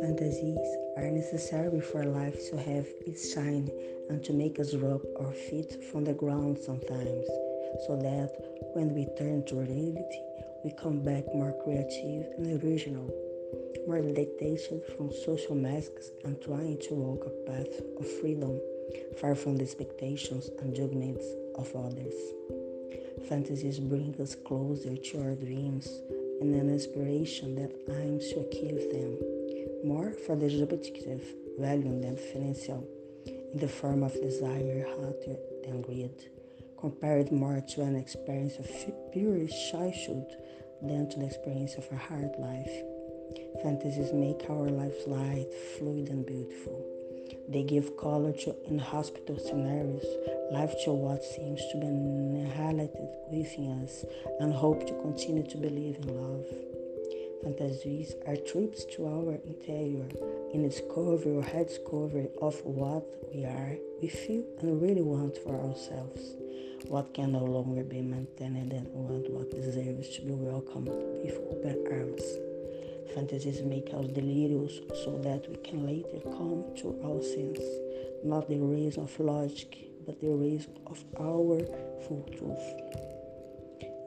Fantasies are necessary for life to have its shine and to make us rub our feet from the ground sometimes, so that when we turn to reality, we come back more creative and original, more detached from social masks and trying to walk a path of freedom, far from the expectations and judgments of others. Fantasies bring us closer to our dreams and an inspiration that aims to achieve them, more for the subjective value than financial, in the form of desire hotter than greed, compared more to an experience of pure childhood than to the experience of a hard life. Fantasies make our lives light, fluid, and beautiful. They give color to in hospital scenarios, life to what seems to be annihilated within us, and hope to continue to believe in love. Fantasies are trips to our interior in discovery or rediscovery of what we are, we feel, and really want for ourselves. What can no longer be maintained and what deserves to be welcomed with open arms. Fantasies make us delirious so that we can later come to our sense, not the reason of logic, but the reason of our full truth.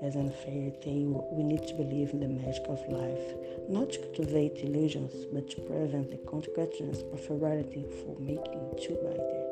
As in fairy tale, we need to believe in the magic of life, not to cultivate illusions, but to prevent the consequences of reality for making too brighter.